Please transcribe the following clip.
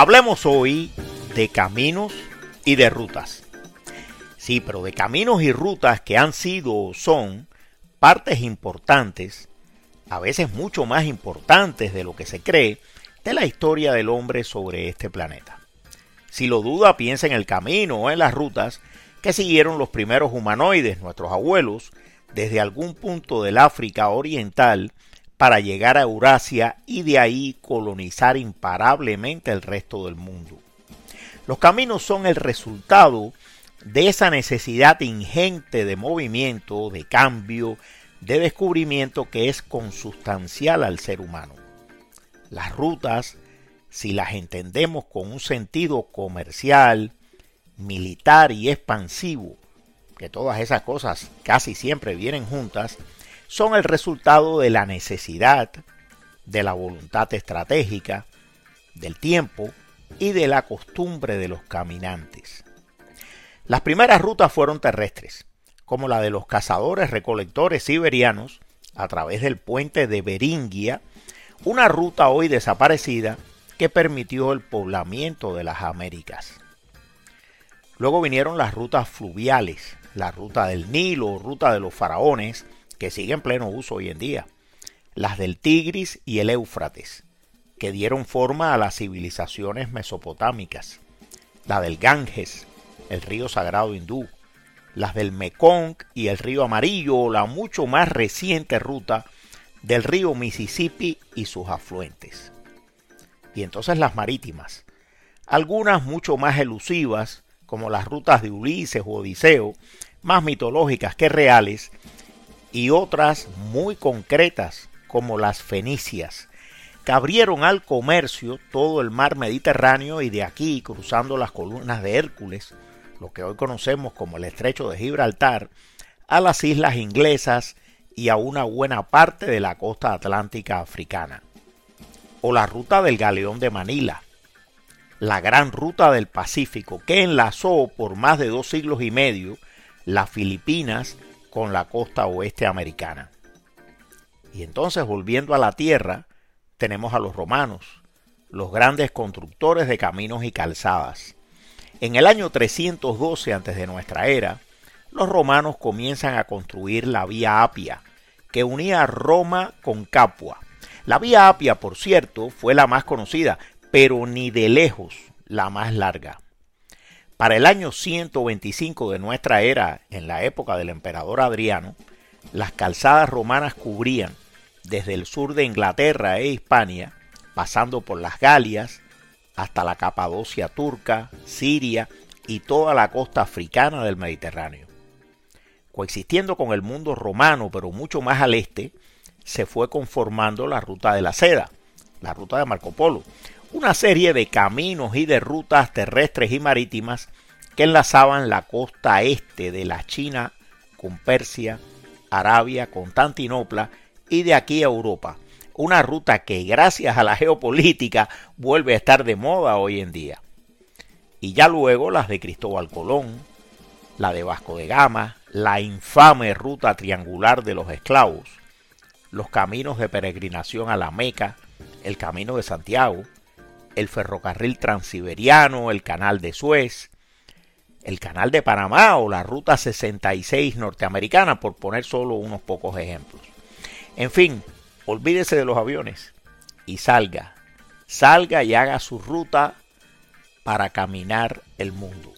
Hablemos hoy de caminos y de rutas. Sí, pero de caminos y rutas que han sido o son partes importantes, a veces mucho más importantes de lo que se cree, de la historia del hombre sobre este planeta. Si lo duda, piensa en el camino o en las rutas que siguieron los primeros humanoides, nuestros abuelos, desde algún punto del África Oriental para llegar a Eurasia y de ahí colonizar imparablemente el resto del mundo. Los caminos son el resultado de esa necesidad ingente de movimiento, de cambio, de descubrimiento que es consustancial al ser humano. Las rutas, si las entendemos con un sentido comercial, militar y expansivo, que todas esas cosas casi siempre vienen juntas, son el resultado de la necesidad, de la voluntad estratégica, del tiempo y de la costumbre de los caminantes. Las primeras rutas fueron terrestres, como la de los cazadores recolectores siberianos a través del puente de Beringia, una ruta hoy desaparecida que permitió el poblamiento de las Américas. Luego vinieron las rutas fluviales, la ruta del Nilo, ruta de los faraones, que sigue en pleno uso hoy en día, las del Tigris y el Éufrates, que dieron forma a las civilizaciones mesopotámicas, la del Ganges, el río sagrado hindú, las del Mekong y el río Amarillo, la mucho más reciente ruta del río Mississippi y sus afluentes. Y entonces las marítimas, algunas mucho más elusivas, como las rutas de Ulises o Odiseo, más mitológicas que reales, y otras muy concretas, como las fenicias, que abrieron al comercio todo el mar Mediterráneo y de aquí, cruzando las columnas de Hércules, lo que hoy conocemos como el estrecho de Gibraltar, a las islas inglesas y a una buena parte de la costa atlántica africana. O la ruta del galeón de Manila, la gran ruta del Pacífico que enlazó por más de dos siglos y medio las Filipinas con la costa oeste americana. Y entonces volviendo a la tierra, tenemos a los romanos, los grandes constructores de caminos y calzadas. En el año 312 antes de nuestra era, los romanos comienzan a construir la Vía Apia, que unía Roma con Capua. La Vía Apia, por cierto, fue la más conocida, pero ni de lejos la más larga. Para el año 125 de nuestra era, en la época del emperador Adriano, las calzadas romanas cubrían desde el sur de Inglaterra e Hispania, pasando por las Galias, hasta la Capadocia turca, Siria y toda la costa africana del Mediterráneo. Coexistiendo con el mundo romano, pero mucho más al este, se fue conformando la ruta de la seda, la ruta de Marco Polo, una serie de caminos y de rutas terrestres y marítimas que enlazaban la costa este de la China con Persia, Arabia, Constantinopla y de aquí a Europa. Una ruta que gracias a la geopolítica vuelve a estar de moda hoy en día. Y ya luego las de Cristóbal Colón, la de Vasco de Gama, la infame ruta triangular de los esclavos, los caminos de peregrinación a la Meca, el camino de Santiago, el ferrocarril transiberiano, el canal de Suez, el canal de Panamá o la ruta 66 norteamericana, por poner solo unos pocos ejemplos. En fin, olvídese de los aviones y salga, salga y haga su ruta para caminar el mundo.